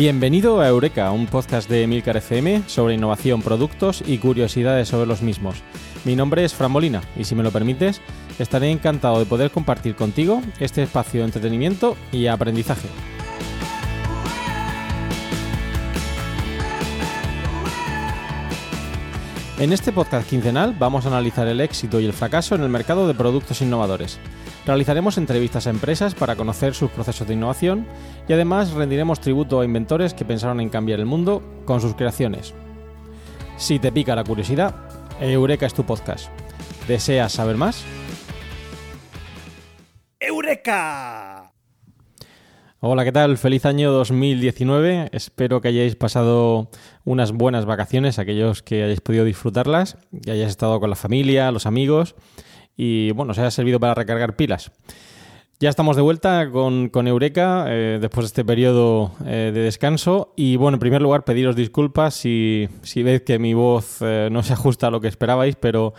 Bienvenido a Eureka, un podcast de Milcar FM sobre innovación, productos y curiosidades sobre los mismos. Mi nombre es Fran Molina y si me lo permites, estaré encantado de poder compartir contigo este espacio de entretenimiento y aprendizaje. En este podcast quincenal vamos a analizar el éxito y el fracaso en el mercado de productos innovadores. Realizaremos entrevistas a empresas para conocer sus procesos de innovación y además rendiremos tributo a inventores que pensaron en cambiar el mundo con sus creaciones. Si te pica la curiosidad, Eureka es tu podcast. ¿Deseas saber más? ¡Eureka! Hola, ¿qué tal? Feliz año 2019. Espero que hayáis pasado unas buenas vacaciones, aquellos que hayáis podido disfrutarlas, que hayáis estado con la familia, los amigos y bueno, os haya servido para recargar pilas. Ya estamos de vuelta con, con Eureka eh, después de este periodo eh, de descanso. Y bueno, en primer lugar, pediros disculpas si, si veis que mi voz eh, no se ajusta a lo que esperabais, pero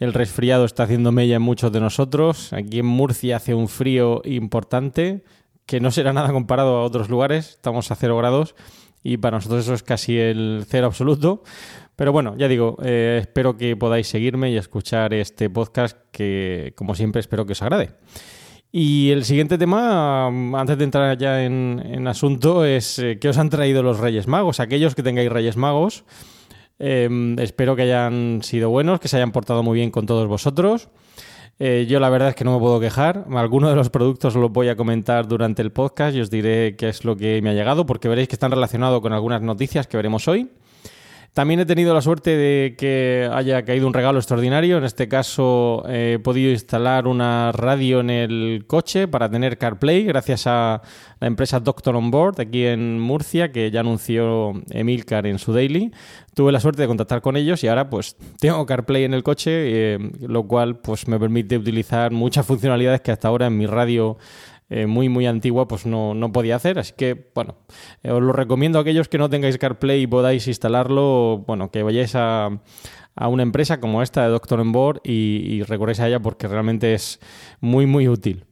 el resfriado está haciendo mella en muchos de nosotros. Aquí en Murcia hace un frío importante que no será nada comparado a otros lugares. Estamos a cero grados y para nosotros eso es casi el cero absoluto. Pero bueno, ya digo, eh, espero que podáis seguirme y escuchar este podcast que, como siempre, espero que os agrade. Y el siguiente tema, um, antes de entrar ya en, en asunto, es eh, qué os han traído los Reyes Magos. Aquellos que tengáis Reyes Magos, eh, espero que hayan sido buenos, que se hayan portado muy bien con todos vosotros. Eh, yo la verdad es que no me puedo quejar. Algunos de los productos los voy a comentar durante el podcast y os diré qué es lo que me ha llegado, porque veréis que están relacionados con algunas noticias que veremos hoy. También he tenido la suerte de que haya caído un regalo extraordinario. En este caso eh, he podido instalar una radio en el coche para tener CarPlay gracias a la empresa Doctor On Board aquí en Murcia que ya anunció Emilcar en su daily. Tuve la suerte de contactar con ellos y ahora pues tengo CarPlay en el coche, eh, lo cual pues me permite utilizar muchas funcionalidades que hasta ahora en mi radio eh, muy muy antigua pues no, no podía hacer así que bueno eh, os lo recomiendo a aquellos que no tengáis CarPlay y podáis instalarlo bueno que vayáis a, a una empresa como esta de Doctor on Board y, y recurráis a ella porque realmente es muy muy útil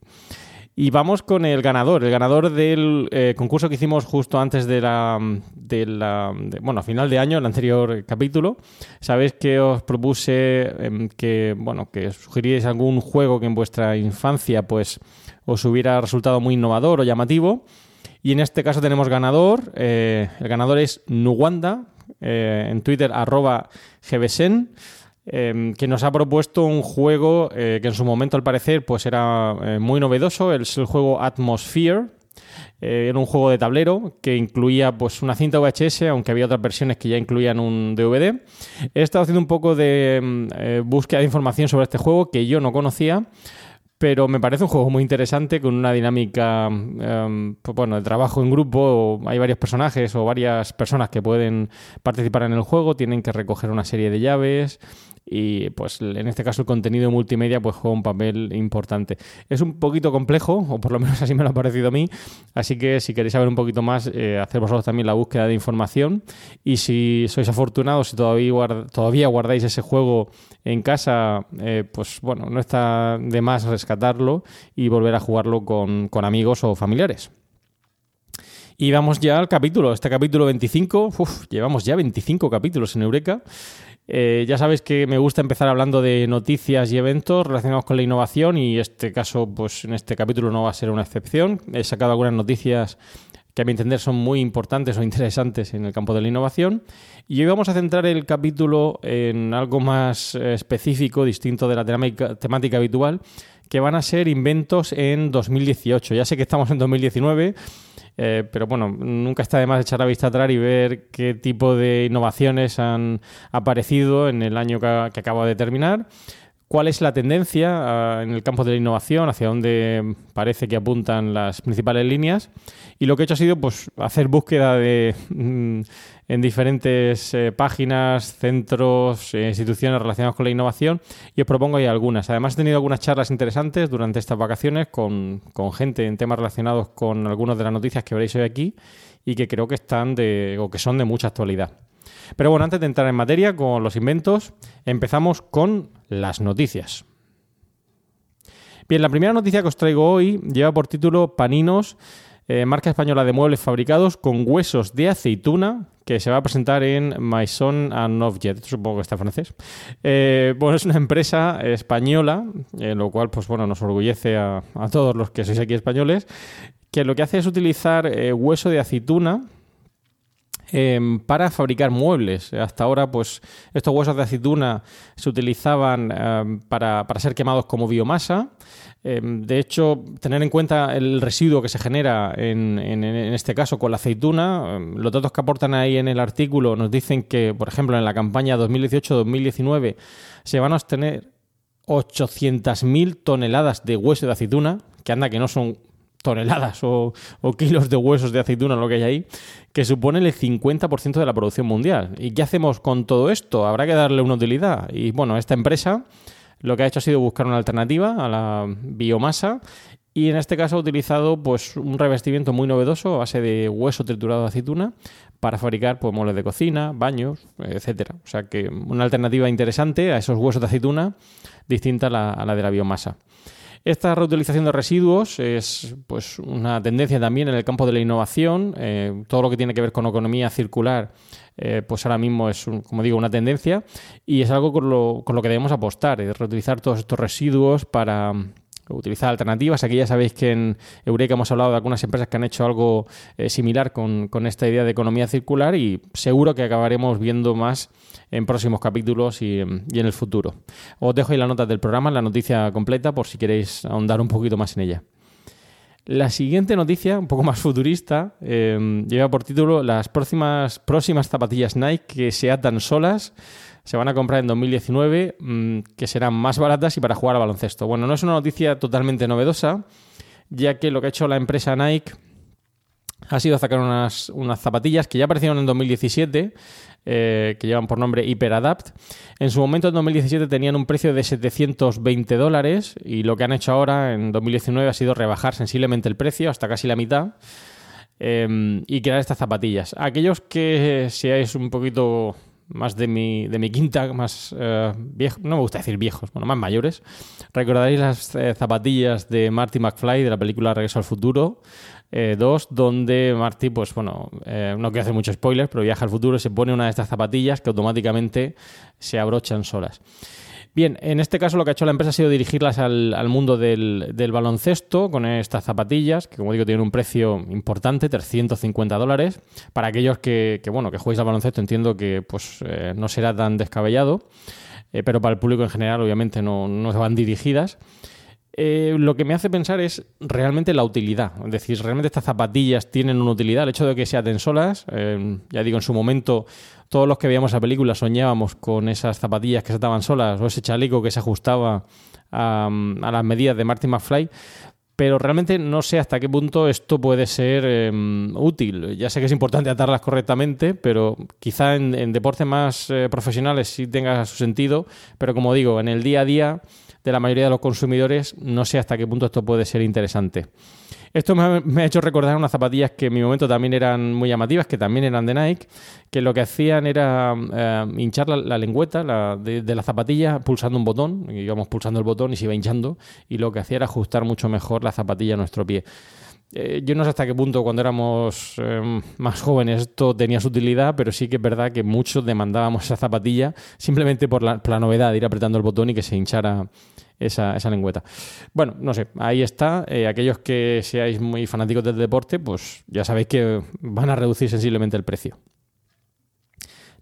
y vamos con el ganador, el ganador del eh, concurso que hicimos justo antes de la, de la bueno, a final de año, el anterior capítulo. Sabéis que os propuse em, que, bueno, que sugerierais algún juego que en vuestra infancia, pues, os hubiera resultado muy innovador o llamativo. Y en este caso tenemos ganador. eh, el ganador es Nuwanda, eh, en Twitter, arroba gbsen, eh, que nos ha propuesto un juego eh, que en su momento, al parecer, pues era muy novedoso. Es el juego Atmosphere. Era un juego de tablero que incluía pues una cinta VHS, aunque había otras versiones que ya incluían un DVD. He estado haciendo un poco de mm, búsqueda de información sobre este juego que yo no conocía pero me parece un juego muy interesante con una dinámica pues bueno, de trabajo en grupo. Hay varios personajes o varias personas que pueden participar en el juego, tienen que recoger una serie de llaves y pues en este caso el contenido multimedia pues juega un papel importante. Es un poquito complejo, o por lo menos así me lo ha parecido a mí, así que si queréis saber un poquito más, eh, hacer vosotros también la búsqueda de información y si sois afortunados y todavía, todavía guardáis ese juego en casa, eh, pues bueno, no está de más rescatarlo y volver a jugarlo con, con amigos o familiares. Y vamos ya al capítulo, este capítulo 25, uf, llevamos ya 25 capítulos en Eureka. Eh, ya sabéis que me gusta empezar hablando de noticias y eventos relacionados con la innovación y este caso, pues en este capítulo no va a ser una excepción. He sacado algunas noticias que a mi entender son muy importantes o interesantes en el campo de la innovación. Y hoy vamos a centrar el capítulo en algo más específico, distinto de la temática habitual, que van a ser inventos en 2018. Ya sé que estamos en 2019. Eh, pero bueno, nunca está de más echar la vista atrás y ver qué tipo de innovaciones han aparecido en el año que, que acaba de terminar cuál es la tendencia ah, en el campo de la innovación, hacia dónde parece que apuntan las principales líneas. Y lo que he hecho ha sido pues, hacer búsqueda de, mm, en diferentes eh, páginas, centros, eh, instituciones relacionadas con la innovación y os propongo ahí algunas. Además he tenido algunas charlas interesantes durante estas vacaciones con, con gente en temas relacionados con algunas de las noticias que veréis hoy aquí y que creo que están de, o que son de mucha actualidad. Pero bueno, antes de entrar en materia con los inventos, empezamos con las noticias. Bien, la primera noticia que os traigo hoy lleva por título Paninos, eh, marca española de muebles fabricados con huesos de aceituna, que se va a presentar en Maison and Objet, supongo que está francés. Eh, bueno, es una empresa española, eh, lo cual, pues bueno, nos orgullece a, a, todos los que sois aquí españoles, que lo que hace es utilizar eh, hueso de aceituna eh, para fabricar muebles. Hasta ahora, pues estos huesos de aceituna se utilizaban eh, para, para, ser quemados como biomasa. Eh, de hecho, tener en cuenta el residuo que se genera en, en, en este caso con la aceituna, los datos que aportan ahí en el artículo nos dicen que, por ejemplo, en la campaña 2018-2019 se van a obtener 800.000 toneladas de hueso de aceituna, que anda que no son toneladas o, kilos de huesos de aceituna, lo que hay ahí, que suponen el 50% de la producción mundial. ¿Y qué hacemos con todo esto? Habrá que darle una utilidad. Y bueno, esta empresa lo que ha hecho ha sido buscar una alternativa a la biomasa y en este caso ha utilizado pues, un revestimiento muy novedoso a base de hueso triturado de aceituna para fabricar pues, muebles de cocina, baños, etcétera. O sea que una alternativa interesante a esos huesos de aceituna distinta a la, a la de la biomasa. Esta reutilización de residuos es pues, una tendencia también en el campo de la innovación. Eh, todo lo que tiene que ver con economía circular, eh, pues ahora mismo es, un, como digo, una tendencia y es algo con lo, con lo que debemos apostar, es reutilizar todos estos residuos para utilizar alternativas. Aquí ya sabéis que en Eureka hemos hablado de algunas empresas que han hecho algo eh, similar con, con, esta idea de economía circular y seguro que acabaremos viendo más en próximos capítulos y, en el futuro. Os dejo ahí las notas del programa, la noticia completa, por si queréis ahondar un poquito más en ella. La siguiente noticia, un poco más futurista, eh, lleva por título las próximas, próximas zapatillas Nike que se atan solas se van a comprar en 2019, mmm, que serán más baratas y para jugar a baloncesto. Bueno, no es una noticia totalmente novedosa, ya que lo que ha hecho la empresa Nike ha sido sacar unas, unas zapatillas que ya aparecieron en 2017, eh, que llevan por nombre HyperAdapt. En su momento, en 2017, tenían un precio de 720 dólares y lo que han hecho ahora, en 2019, ha sido rebajar sensiblemente el precio hasta casi la mitad. Eh, y crear estas zapatillas. Aquellos que seáis un poquito más de mi, de mi quinta, más eh, no me gusta decir viejos, bueno, más mayores, recordaréis las eh, zapatillas de Marty McFly de la película Regreso al Futuro 2, eh, donde Marty, pues bueno, eh, no quiero hacer mucho spoiler, pero viaja al futuro y se pone una de estas zapatillas que automáticamente se abrochan solas. Bien, en este caso lo que ha hecho la empresa ha sido dirigirlas al, mundo del, baloncesto con estas zapatillas, que como digo tienen un precio importante, 350 dólares. Para aquellos que, que bueno, que al baloncesto entiendo que pues, eh, no será tan descabellado, eh, pero para el público en general obviamente no, no van dirigidas. Eh, lo que me hace pensar es realmente la utilidad. Es decir, realmente estas zapatillas tienen una utilidad. El hecho de que se aten solas, eh, ya digo, en su momento todos los que veíamos la película soñábamos con esas zapatillas que se ataban solas o ese chaleco que se ajustaba a, a las medidas de Martin McFly. Pero realmente no sé hasta qué punto esto puede ser eh, útil. Ya sé que es importante atarlas correctamente, pero quizá en, en deportes más eh, profesionales sí tenga su sentido. Pero como digo, en el día a día de la mayoría de los consumidores, no sé hasta qué punto esto puede ser interesante. Esto me ha, me ha, hecho recordar unas zapatillas que en mi momento también eran muy llamativas, que también eran de Nike, que lo que hacían era eh, hinchar la, la lengüeta la, de, de, la zapatilla pulsando un botón, íbamos pulsando el botón y se iba hinchando, y lo que hacía era ajustar mucho mejor la zapatilla a nuestro pie. Eh, yo no sé hasta qué punto cuando éramos eh, más jóvenes esto tenía su utilidad, pero sí que es verdad que muchos demandábamos esa zapatilla simplemente por la, novedad de ir apretando el botón y que se hinchara esa, esa lengüeta. Bueno, no sé, ahí está. Eh, aquellos que seáis muy fanáticos del deporte, pues ya sabéis que van a reducir sensiblemente el precio.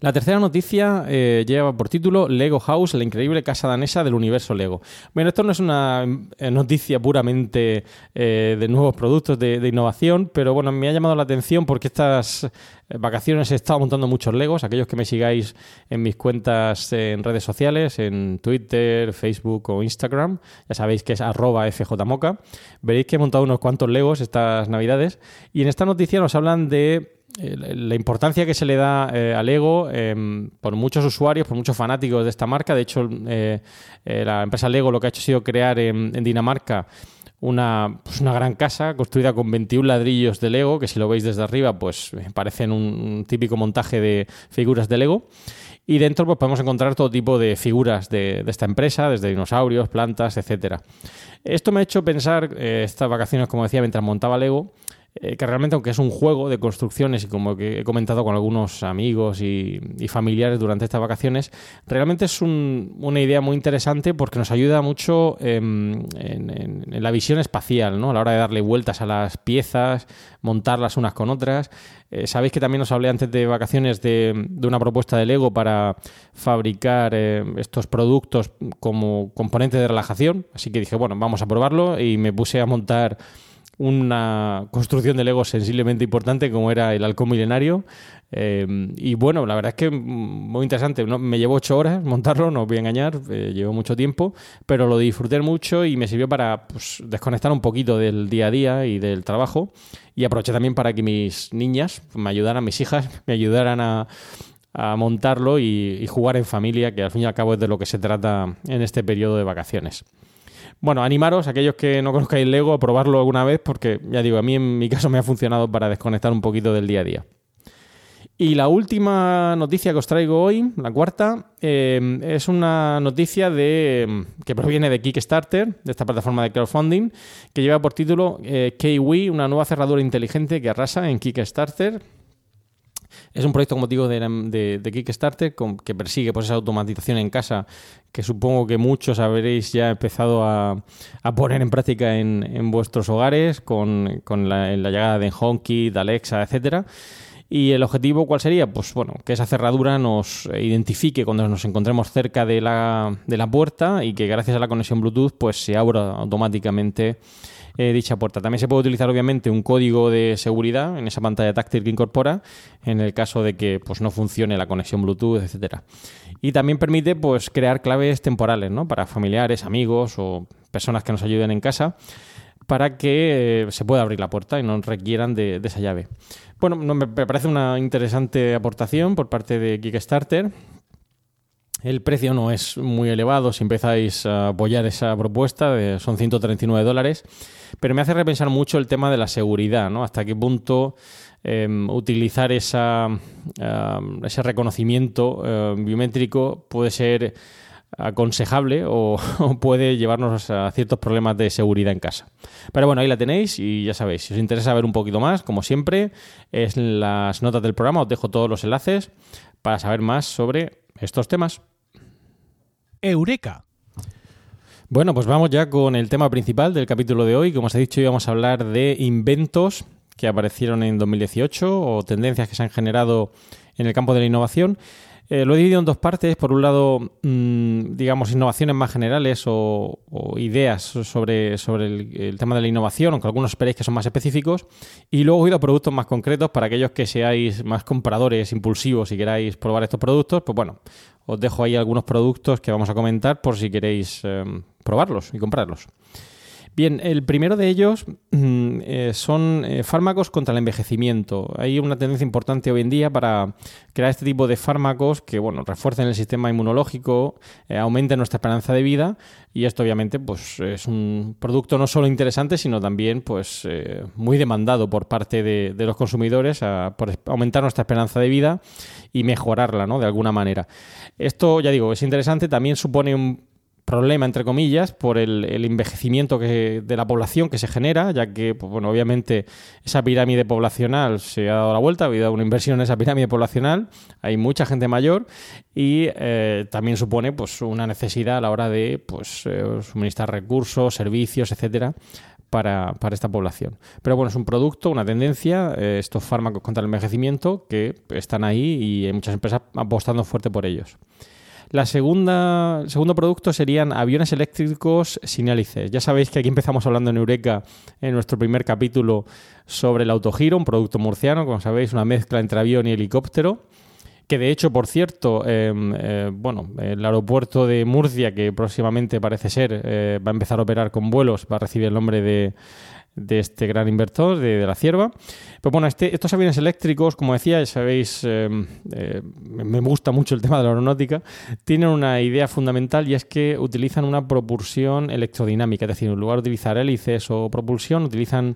La tercera noticia eh, lleva por título Lego House, la increíble casa danesa del universo Lego. Bueno, esto no es una eh, noticia puramente eh, de nuevos productos de, de innovación, pero bueno, me ha llamado la atención porque estas vacaciones he estado montando muchos Legos. Aquellos que me sigáis en mis cuentas en redes sociales, en Twitter, Facebook o Instagram, ya sabéis que es arroba fjmoca, veréis que he montado unos cuantos Legos estas navidades. Y en esta noticia nos hablan de la importancia que se le da eh, al Lego eh, por muchos usuarios, por muchos fanáticos de esta marca. De hecho, eh, eh, la empresa Lego lo que ha hecho ha sido crear en, Dinamarca una, pues una gran casa construida con 21 ladrillos de Lego, que si lo veis desde arriba, pues eh, parecen un, típico montaje de figuras de Lego. Y dentro pues, podemos encontrar todo tipo de figuras de, de esta empresa, desde dinosaurios, plantas, etcétera. Esto me ha hecho pensar, eh, estas vacaciones, como decía, mientras montaba Lego, eh, que realmente aunque es un juego de construcciones y como que he comentado con algunos amigos y, familiares durante estas vacaciones, realmente es un- una idea muy interesante porque nos ayuda mucho em, en la visión espacial, ¿no? a la hora de darle vueltas a las piezas, montarlas unas con otras. Eh, Sabéis que también os hablé antes de vacaciones de, de una propuesta de Lego para fabricar eh, estos productos como componente de relajación, así que dije, bueno, vamos a probarlo y me puse a montar una construcción de Lego sensiblemente importante como era el halcón milenario. Eh, y bueno, la verdad es que mm, muy interesante. ¿no? Me llevó ocho horas montarlo, no os voy a engañar, eh, llevó mucho tiempo, pero lo disfruté mucho y me sirvió para pues, desconectar un poquito del día a día y del trabajo. Y aproveché también para que mis niñas me ayudaran, mis hijas me ayudaran a, a montarlo y, y jugar en familia, que al fin y al cabo es de lo que se trata en este periodo de vacaciones. Bueno, animaros, aquellos que no conozcáis Lego, a probarlo alguna vez, porque ya digo, a mí en mi caso me ha funcionado para desconectar un poquito del día a día. Y la última noticia que os traigo hoy, la cuarta, eh, es una noticia de, que proviene de Kickstarter, de esta plataforma de crowdfunding, que lleva por título eh, Kiwi, una nueva cerradura inteligente que arrasa en Kickstarter. Es un proyecto, como digo, de, de- de Kickstarter que persigue pues, esa automatización en casa que supongo que muchos habréis ya empezado a, poner en práctica en, vuestros hogares con, la, llegada de HomeKit, Alexa, etcétera. ¿Y el objetivo cuál sería? Pues bueno, que esa cerradura nos identifique cuando nos encontremos cerca de la, de la puerta y que gracias a la conexión Bluetooth pues se abra automáticamente eh, dicha puerta. También se puede utilizar obviamente un código de seguridad en esa pantalla táctil que incorpora en el caso de que pues, no funcione la conexión Bluetooth, etcétera. Y también permite pues, crear claves temporales ¿no? para familiares, amigos o personas que nos ayuden en casa para que eh, se pueda abrir la puerta y no requieran de, de esa llave. Bueno, no, me me parece una interesante aportación por parte de Kickstarter. El precio no es muy elevado si empezáis a apoyar esa propuesta, de- son 139 dólares, pero me hace repensar mucho el tema de la seguridad, ¿no? Hasta qué punto eh, utilizar ese reconocimiento eh, biométrico puede ser aconsejable o, puede llevarnos a ciertos problemas de seguridad en casa. Pero bueno, ahí la tenéis y ya sabéis, si os interesa saber un poquito más, como siempre, es las notas del programa, os dejo todos los enlaces para saber más sobre estos temas. Eureka. Bueno, pues vamos ya con el tema principal del capítulo de hoy. Como os he dicho, íbamos a hablar de inventos que aparecieron en 2018 o tendencias que se han generado en el campo de la innovación. Eh, lo he dividido en dos partes. Por un lado, mmm, digamos, innovaciones más generales o, ideas sobre, sobre el, tema de la innovación, aunque algunos esperéis que son más específicos. Y luego he ido a productos más concretos para aquellos que seáis más compradores impulsivos y queráis probar estos productos. Pues bueno, os dejo ahí algunos productos que vamos a comentar por si queréis eh, probarlos y comprarlos. Bien, el primero de ellos mm, eh, son eh, fármacos contra el envejecimiento. Hay una tendencia importante hoy en día para crear este tipo de fármacos que, bueno, refuercen el sistema inmunológico, eh, aumenten nuestra esperanza de vida y esto obviamente pues es un producto no solo interesante, sino también pues eh, muy demandado por parte de, de los consumidores a, por aumentar nuestra esperanza de vida y mejorarla, ¿no? De alguna manera. Esto, ya digo, es interesante, también supone un problema, entre comillas, por el, el envejecimiento que, de la población que se genera, ya que, pues, bueno, obviamente esa pirámide poblacional se ha dado la vuelta, ha habido una inversión en esa pirámide poblacional, hay mucha gente mayor y eh, también supone pues, una necesidad a la hora de pues, eh, suministrar recursos, servicios, etcétera, para, para, esta población. Pero bueno, es un producto, una tendencia, eh, estos fármacos contra el envejecimiento que están ahí y hay muchas empresas apostando fuerte por ellos. La segunda, el segundo producto serían aviones eléctricos sin hélices. Ya sabéis que aquí empezamos hablando en Eureka en nuestro primer capítulo sobre el autogiro, un producto murciano, como sabéis, una mezcla entre avión y helicóptero que de hecho, por cierto, eh, eh, bueno, el aeropuerto de Murcia, que próximamente parece ser eh, va a empezar a operar con vuelos, va a recibir el nombre de, de este gran inversor, de, la cierva. Pues bueno, este, estos aviones eléctricos, como decía, ya sabéis, eh, eh, me gusta mucho el tema de la aeronáutica, tienen una idea fundamental y es que utilizan una propulsión electrodinámica, es decir, en lugar de utilizar hélices o propulsión, utilizan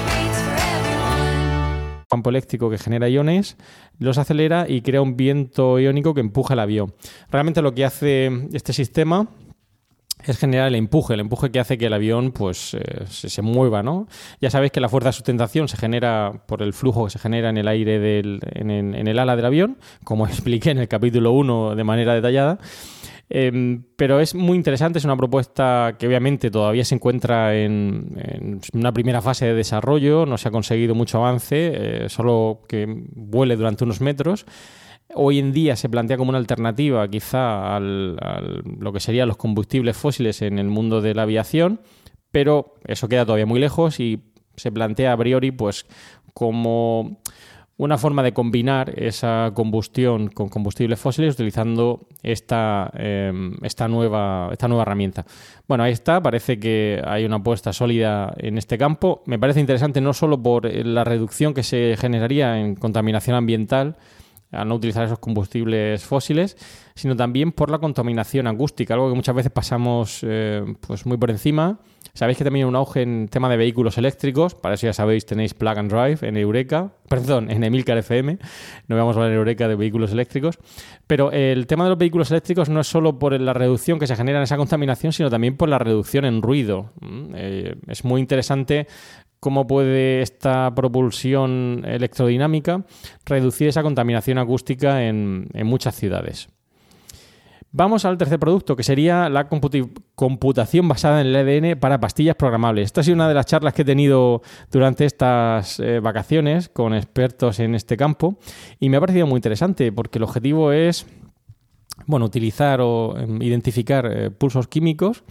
Campo eléctrico que genera iones, los acelera y crea un viento iónico que empuja el avión. Realmente lo que hace este sistema es generar el empuje, el empuje que hace que el avión pues eh, se, mueva, ¿no? Ya sabéis que la fuerza de sustentación se genera por el flujo que se genera en el aire del, en, en- en el ala del avión, como expliqué en el capítulo 1 de manera detallada. Eh, pero es muy interesante, es una propuesta que obviamente todavía se encuentra en, en una primera fase de desarrollo, no se ha conseguido mucho avance, eh, solo que vuele durante unos metros. Hoy en día se plantea como una alternativa quizá al- lo que serían los combustibles fósiles en el mundo de la aviación, pero eso queda todavía muy lejos y se plantea a priori pues como una forma de combinar esa combustión con combustibles fósiles utilizando esta, eh, esta, nueva, esta nueva herramienta. Bueno, ahí está, parece que hay una apuesta sólida en este campo. Me parece interesante no solo por eh, la reducción que se generaría en contaminación ambiental, a no utilizar esos combustibles fósiles, sino también por la contaminación acústica, algo que muchas veces pasamos eh, pues muy por encima. Sabéis que también hay un auge en tema de vehículos eléctricos, para eso ya sabéis, tenéis Plug and Drive en Eureka, perdón, en Emilcar FM, no vamos a hablar en Eureka de vehículos eléctricos, pero el tema de los vehículos eléctricos no es solo por la reducción que se genera en esa contaminación, sino también por la reducción en ruido. Mm, eh, es muy interesante cómo puede esta propulsión electrodinámica reducir esa contaminación acústica en, muchas ciudades. Vamos al tercer producto, que sería la computación basada en el ADN para pastillas programables. Esta ha sido una de las charlas que he tenido durante estas eh, vacaciones con expertos en este campo y me ha parecido muy interesante porque el objetivo es bueno, utilizar o em, identificar eh, pulsos químicos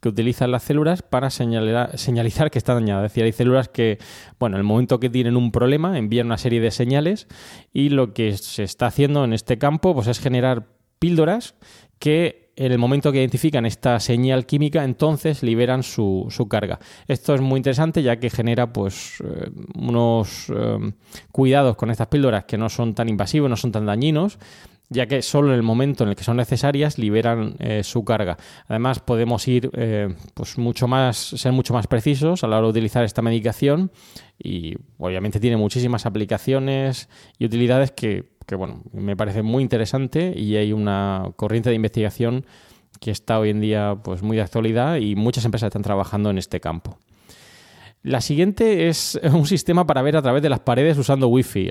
que utilizan las células para señalar- señalizar que están dañadas. Es decir, hay células que, bueno, en el momento que tienen un problema, envían una serie de señales y lo que se está haciendo en este campo pues, es generar píldoras que en el momento que identifican esta señal química, entonces liberan su, su carga. Esto es muy interesante ya que genera pues eh, unos eh, cuidados con estas píldoras que no son tan invasivos, no son tan dañinos, ya que solo en el momento en el que son necesarias liberan eh, su carga. Además, podemos ir eh, pues mucho más, ser mucho más precisos a la hora de utilizar esta medicación y obviamente tiene muchísimas aplicaciones y utilidades que, que, bueno, me parece muy interesante y hay una corriente de investigación que está hoy en día pues muy de actualidad y muchas empresas están trabajando en este campo. La siguiente es un sistema para ver a través de las paredes usando Wi-Fi.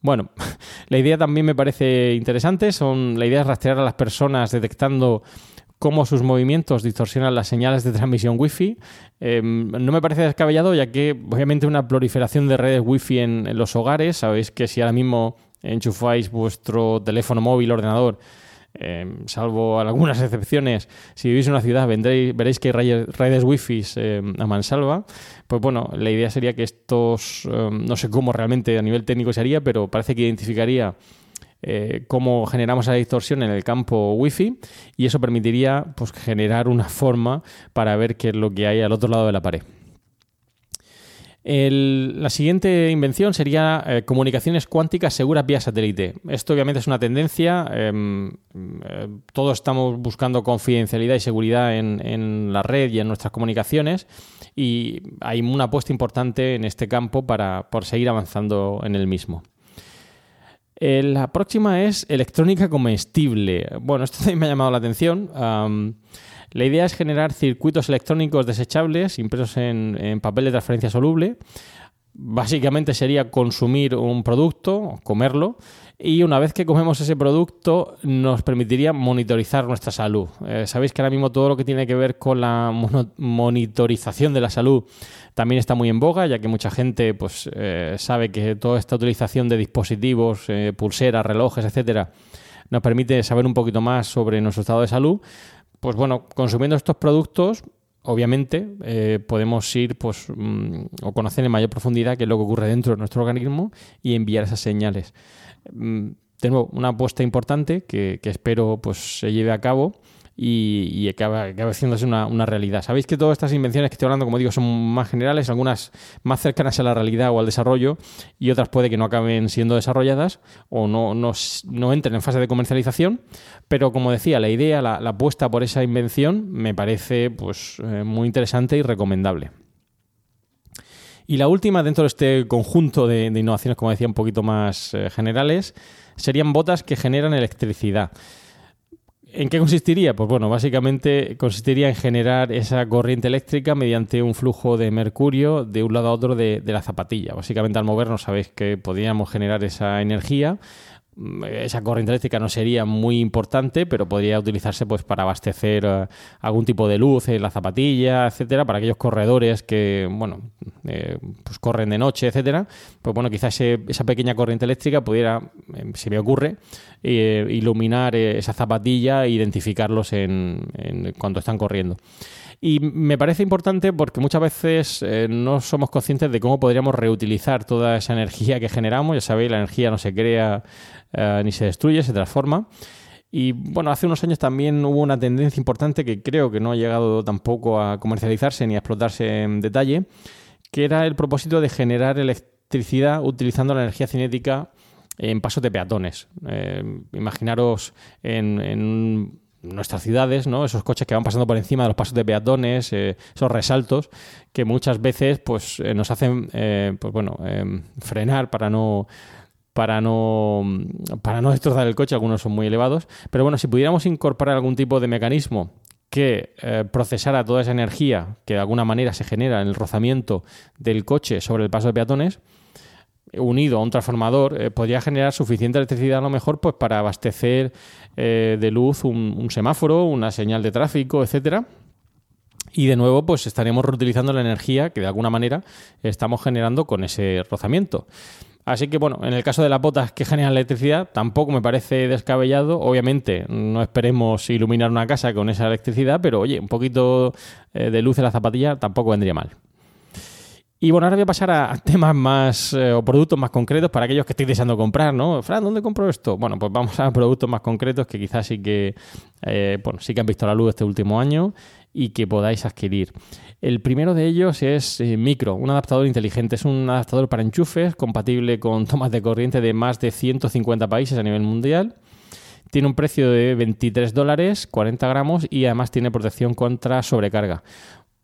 Bueno, la idea también me parece interesante. Son, la idea es rastrear a las personas detectando cómo sus movimientos distorsionan las señales de transmisión Wi-Fi. Eh, no me parece descabellado, ya que obviamente una proliferación de redes Wi-Fi en, en los hogares. Sabéis que si ahora mismo enchufáis vuestro teléfono móvil, ordenador, eh, salvo algunas excepciones, si vivís en una ciudad vendréis, veréis que hay redes wifi eh, a mansalva. Pues bueno, la idea sería que estos, eh, no sé cómo realmente a nivel técnico se haría, pero parece que identificaría eh, cómo generamos esa distorsión en el campo Wi-Fi y eso permitiría pues, generar una forma para ver qué es lo que hay al otro lado de la pared. La siguiente invención sería eh, comunicaciones cuánticas seguras vía satélite. Esto obviamente es una tendencia. em, eh, todos estamos buscando confidencialidad y seguridad en, en la red y en nuestras comunicaciones y hay una apuesta importante en este campo para por seguir avanzando en el mismo. Eh, la próxima es electrónica comestible. Bueno, esto también me ha llamado la atención. La idea es generar circuitos electrónicos desechables impresos en, papel de transferencia soluble. Básicamente sería consumir un producto, comerlo, y una vez que comemos ese producto nos permitiría monitorizar nuestra salud. Eh, Sabéis que ahora mismo todo lo que tiene que ver con la monitorización de la salud también está muy en boga, ya que mucha gente pues, eh, sabe que toda esta utilización de dispositivos, eh, pulseras, relojes, etcétera, nos permite saber un poquito más sobre nuestro estado de salud. Pues bueno, consumiendo estos productos, obviamente eh, podemos ir pues, mm, o conocer en mayor profundidad qué es lo que ocurre dentro de nuestro organismo y enviar esas señales. Mm, De nuevo, una apuesta importante que, que espero pues, se lleve a cabo y, y acabe haciéndose una, una realidad. Sabéis que todas estas invenciones que estoy hablando, como digo, son más generales, algunas más cercanas a la realidad o al desarrollo y otras puede que no acaben siendo desarrolladas o no, no, no entren en fase de comercialización, pero como decía, la idea, la, la apuesta por esa invención me parece pues, eh, muy interesante y recomendable. Y la última, dentro de este conjunto de, de innovaciones, como decía, un poquito más eh, generales, serían botas que generan electricidad. ¿En qué consistiría? Pues bueno, básicamente consistiría en generar esa corriente eléctrica mediante un flujo de mercurio de un lado a otro de, la zapatilla. Básicamente al movernos sabéis que podríamos generar esa energía. Mm, Esa corriente eléctrica no sería muy importante, pero podría utilizarse pues, para abastecer eh, algún tipo de luz en la zapatilla, etcétera, para aquellos corredores que, bueno, eh, pues corren de noche, etcétera. Pues bueno, quizás esa pequeña corriente eléctrica pudiera, eh, se me ocurre, eh, iluminar esa zapatilla e identificarlos en, cuando están corriendo. Y me parece importante porque muchas veces no somos conscientes de cómo podríamos reutilizar toda esa energía que generamos. Ya sabéis, la energía no se crea eh, ni se destruye, se transforma. Y bueno, hace unos años también hubo una tendencia importante que creo que no ha llegado tampoco a comercializarse ni a explotarse en detalle, que era el propósito de generar electricidad utilizando la energía cinética en pasos de peatones. Eh, imaginaros en, en nuestras ciudades, ¿no? Esos coches que van pasando por encima de los pasos de peatones, eh, esos resaltos que muchas veces pues nos hacen pues bueno frenar para no para no para no destrozar el coche, algunos son muy elevados, pero bueno, si pudiéramos incorporar algún tipo de mecanismo que eh, procesara toda esa energía que de alguna manera se genera en el rozamiento del coche sobre el paso de peatones, unido a un transformador, eh, podría generar suficiente electricidad a lo mejor pues para abastecer eh, de luz un, un semáforo, una señal de tráfico, etcétera. Y de nuevo, pues estaríamos reutilizando la energía que de alguna manera estamos generando con ese rozamiento. Así que bueno, en el caso de las botas que generan electricidad, tampoco me parece descabellado. Obviamente, no esperemos iluminar una casa con esa electricidad, pero oye, un poquito eh, de luz en la zapatilla tampoco vendría mal. Y bueno, ahora voy a pasar a temas más eh, o productos más concretos para aquellos que estéis deseando comprar, ¿no? Fran, ¿dónde compro esto? Bueno, pues vamos a productos más concretos que quizás sí que, eh, bueno, sí que han visto la luz este último año y que podáis adquirir. El primero de ellos es eh, Micro, un adaptador inteligente. Es un adaptador para enchufes compatible con tomas de corriente de más de 150 países a nivel mundial. Tiene un precio de 23 dólares, 40 gramos y además tiene protección contra sobrecarga.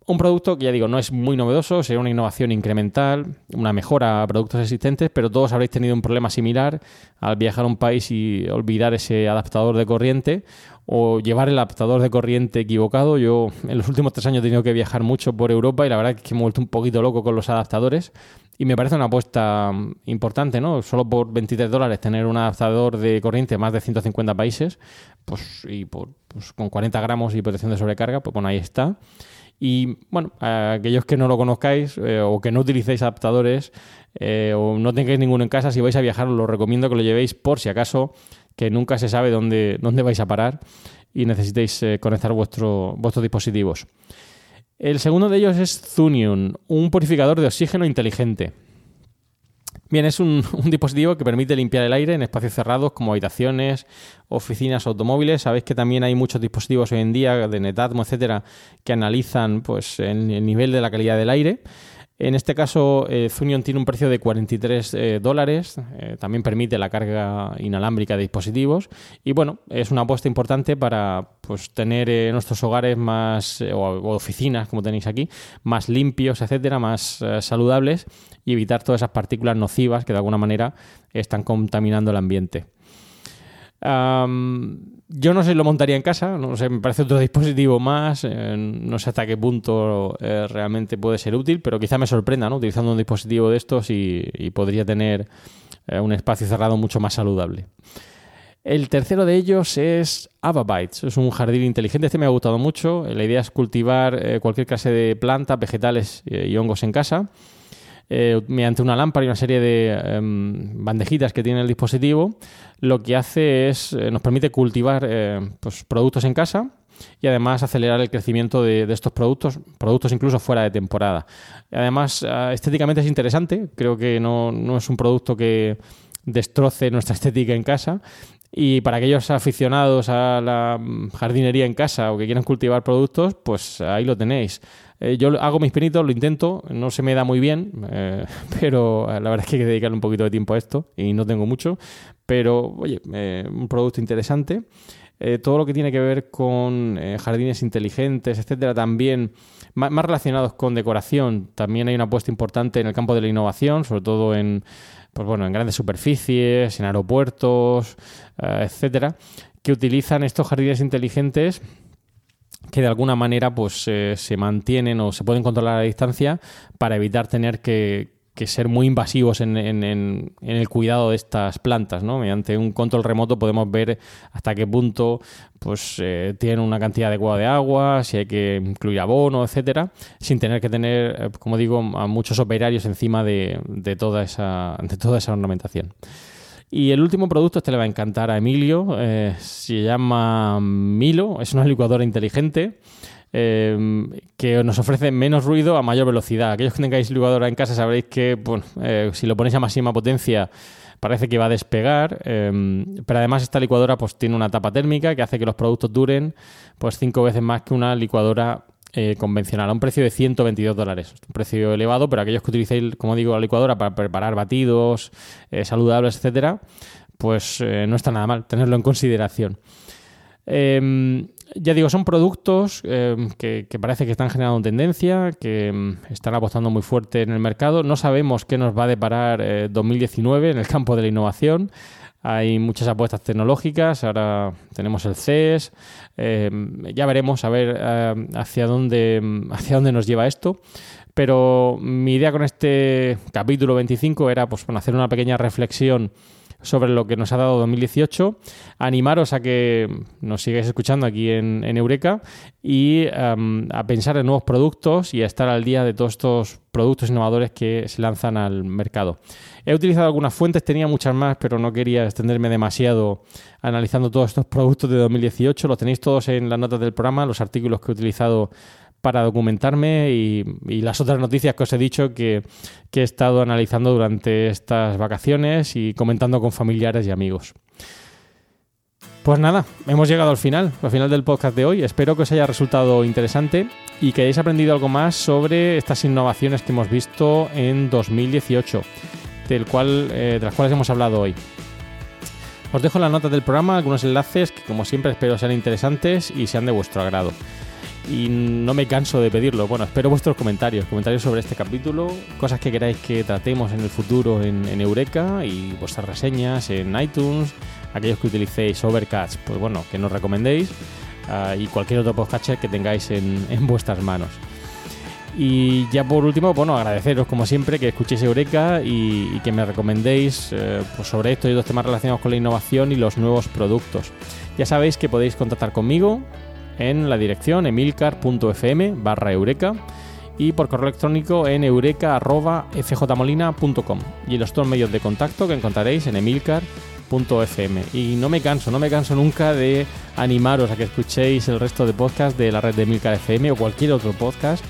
Un producto que ya digo, no es muy novedoso, sería una innovación incremental, una mejora a productos existentes, pero todos habréis tenido un problema similar al viajar a un país y olvidar ese adaptador de corriente o llevar el adaptador de corriente equivocado. Yo en los últimos tres años he tenido que viajar mucho por Europa y la verdad es que me he vuelto un poquito loco con los adaptadores y me parece una apuesta mm, importante, ¿no? Solo por 23 dólares tener un adaptador de corriente más de 150 países, pues y por, pues, con 40 gramos y protección de sobrecarga, pues bueno, ahí está. Y bueno, a aquellos que no lo conozcáis eh, o que no utilicéis adaptadores eh, o no tengáis ninguno en casa, si vais a viajar os lo recomiendo que lo llevéis por si acaso, que nunca se sabe dónde, dónde vais a parar y necesitéis eh, conectar vuestro, vuestros dispositivos. El segundo de ellos es Zunion, un purificador de oxígeno inteligente. Bien, es un, dispositivo que permite limpiar el aire en espacios cerrados como habitaciones, oficinas, automóviles. Sabéis que también hay muchos dispositivos hoy en día de Netatmo, etcétera, que analizan pues, el nivel de la calidad del aire. En este caso, eh, Zunion tiene un precio de 43 eh, dólares. eh, también permite la carga inalámbrica de dispositivos. Y bueno, es una apuesta importante para pues, tener eh, nuestros hogares más, eh, o, oficinas, como tenéis aquí, más limpios, etcétera, más saludables y evitar todas esas partículas nocivas que de alguna manera están contaminando el ambiente. Yo no sé si lo montaría en casa, no sé, me parece otro dispositivo más, eh, no sé hasta qué punto eh, realmente puede ser útil, pero quizá me sorprenda, ¿no? Utilizando un dispositivo de estos y, podría tener eh, un espacio cerrado mucho más saludable. El tercero de ellos es Avabytes, es un jardín inteligente, este me ha gustado mucho, la idea es cultivar cualquier clase de plantas, vegetales y hongos en casa eh, mediante una lámpara y una serie de em, bandejitas que tiene el dispositivo, lo que hace es, eh, nos permite cultivar eh, pues, productos en casa y además acelerar el crecimiento de, de estos productos, productos incluso fuera de temporada. Además, ah, estéticamente es interesante, creo que no, no es un producto que destroce nuestra estética en casa. Y para aquellos aficionados a la mm, jardinería en casa o que quieran cultivar productos, pues ahí lo tenéis. Eh, yo hago mis pinitos, lo intento, no se me da muy bien, eh, pero la verdad es que hay que dedicarle un poquito de tiempo a esto y no tengo mucho. Pero, oye, eh, un producto interesante. Eh, todo lo que tiene que ver con eh, jardines inteligentes, etcétera, también más relacionados con decoración. También hay una apuesta importante en el campo de la innovación, sobre todo en, pues bueno, en grandes superficies, en aeropuertos, eh, etcétera, que utilizan estos jardines inteligentes que de alguna manera pues eh, se mantienen o se pueden controlar a distancia para evitar tener que, que ser muy invasivos en, en- el cuidado de estas plantas, ¿no? Mediante un control remoto podemos ver hasta qué punto pues eh, tienen una cantidad adecuada de agua, si hay que incluir abono, etcétera, sin tener que tener, eh, como digo, a muchos operarios encima de, de toda esa, de toda esa ornamentación. Y el último producto, este le va a encantar a Emilio, eh, se llama Milo, es una licuadora inteligente eh, que nos ofrece menos ruido a mayor velocidad. Aquellos que tengáis licuadora en casa sabréis que bueno, eh, si lo ponéis a máxima potencia parece que va a despegar, eh, pero además esta licuadora pues tiene una tapa térmica que hace que los productos duren pues cinco veces más que una licuadora eh, convencional, a un precio de 122 dólares. Un precio elevado, pero aquellos que utilicéis, como digo, la licuadora para preparar batidos eh, saludables, etcétera, pues no está nada mal tenerlo en consideración. Eh, ya digo, son productos eh, que, parece que están generando tendencia, que mm, están apostando muy fuerte en el mercado. No sabemos qué nos va a deparar eh, 2019 en el campo de la innovación. Hay muchas apuestas tecnológicas, ahora tenemos el CES, eh, ya veremos a ver eh, hacia, dónde, hacia dónde nos lleva esto. Pero mi idea con este capítulo 25 era pues, hacer una pequeña reflexión sobre lo que nos ha dado 2018. Animaros a que nos sigáis escuchando aquí en, Eureka y um, a pensar en nuevos productos y a estar al día de todos estos productos innovadores que se lanzan al mercado. He utilizado algunas fuentes, tenía muchas más, pero no quería extenderme demasiado analizando todos estos productos de 2018. Los tenéis todos en las notas del programa, los artículos que he utilizado para documentarme y, las otras noticias que os he dicho que, he estado analizando durante estas vacaciones y comentando con familiares y amigos. Pues nada, hemos llegado al final, al final del podcast de hoy. Espero que os haya resultado interesante y que hayáis aprendido algo más sobre estas innovaciones que hemos visto en 2018, del cual, eh, de las cuales hemos hablado hoy. Os dejo las notas del programa algunos enlaces que como siempre espero sean interesantes y sean de vuestro agrado y no me canso de pedirlo. Bueno, espero vuestros comentarios, comentarios sobre este capítulo, cosas que queráis que tratemos en el futuro en, en Eureka y vuestras reseñas en iTunes, aquellos que utilicéis Overcast, pues bueno, que nos recomendéis uh, y cualquier otro podcatcher que tengáis en, en, vuestras manos. Y ya por último, bueno, agradeceros como siempre que escuchéis Eureka y, y que me recomendéis eh, pues sobre esto y otros temas relacionados con la innovación y los nuevos productos. Ya sabéis que podéis contactar conmigo en la dirección emilcar.fm barra eureka y por correo electrónico en eureka.fjmolina.com y en los dos medios de contacto que encontraréis en emilcar.fm. Y no me canso, no me canso nunca de animaros a que escuchéis el resto de podcasts de la red de Emilcar FM o cualquier otro podcast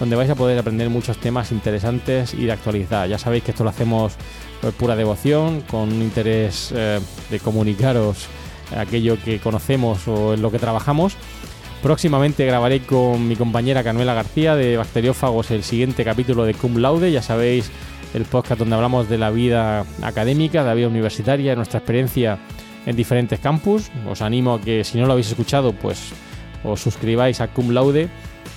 donde vais a poder aprender muchos temas interesantes y de actualidad. Ya sabéis que esto lo hacemos por pura devoción, con un interés eh, de comunicaros aquello que conocemos o en lo que trabajamos. Próximamente grabaré con mi compañera Canuela García de Bacteriófagos el siguiente capítulo de Cum Laude. Ya sabéis, el podcast donde hablamos de la vida académica, de la vida universitaria, de nuestra experiencia en diferentes campus. Os animo a que si no lo habéis escuchado, pues os suscribáis a Cum Laude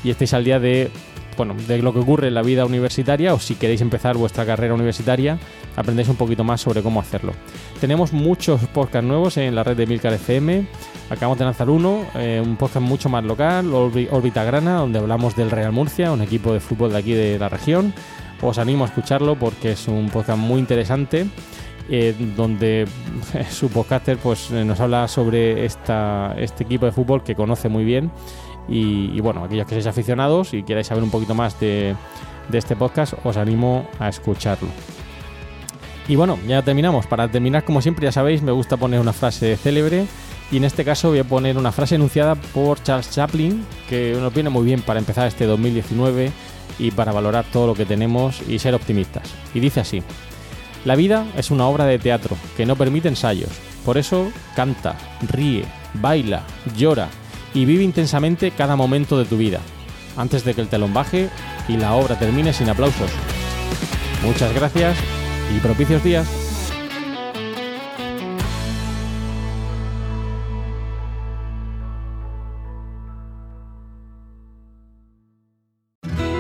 y estéis al día de, bueno, de lo que ocurre en la vida universitaria o si queréis empezar vuestra carrera universitaria, aprendéis un poquito más sobre cómo hacerlo. Tenemos muchos podcasts nuevos en la red de Milcar FM. Acabamos de lanzar uno, eh, un podcast mucho más local, Órbita Grana, donde hablamos del Real Murcia, un equipo de fútbol de aquí de la región. Os animo a escucharlo porque es un podcast muy interesante. eh, donde su podcaster pues, eh, nos habla sobre esta, este equipo de fútbol que conoce muy bien. Y, bueno, aquellos que seáis aficionados y queráis saber un poquito más de, de este podcast, os animo a escucharlo. Y bueno, ya terminamos. Para terminar, como siempre, ya sabéis, me gusta poner una frase célebre. Y en este caso voy a poner una frase enunciada por Charles Chaplin, que nos viene muy bien para empezar este 2019 y para valorar todo lo que tenemos y ser optimistas. Y dice así, la vida es una obra de teatro que no permite ensayos. Por eso canta, ríe, baila, llora y vive intensamente cada momento de tu vida, antes de que el telón baje y la obra termine sin aplausos. Muchas gracias y propicios días.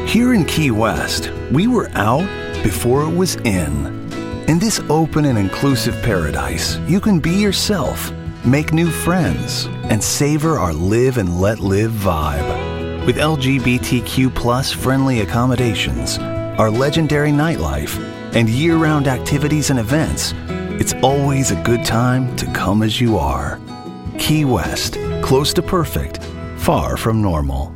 Here in Key West, we were out before it was in. In this open and inclusive paradise, you can be yourself, make new friends, and savor our live and let live vibe. With LGBTQ plus friendly accommodations, our legendary nightlife, and year round activities and events, it's always a good time to come as you are. Key West, close to perfect, far from normal.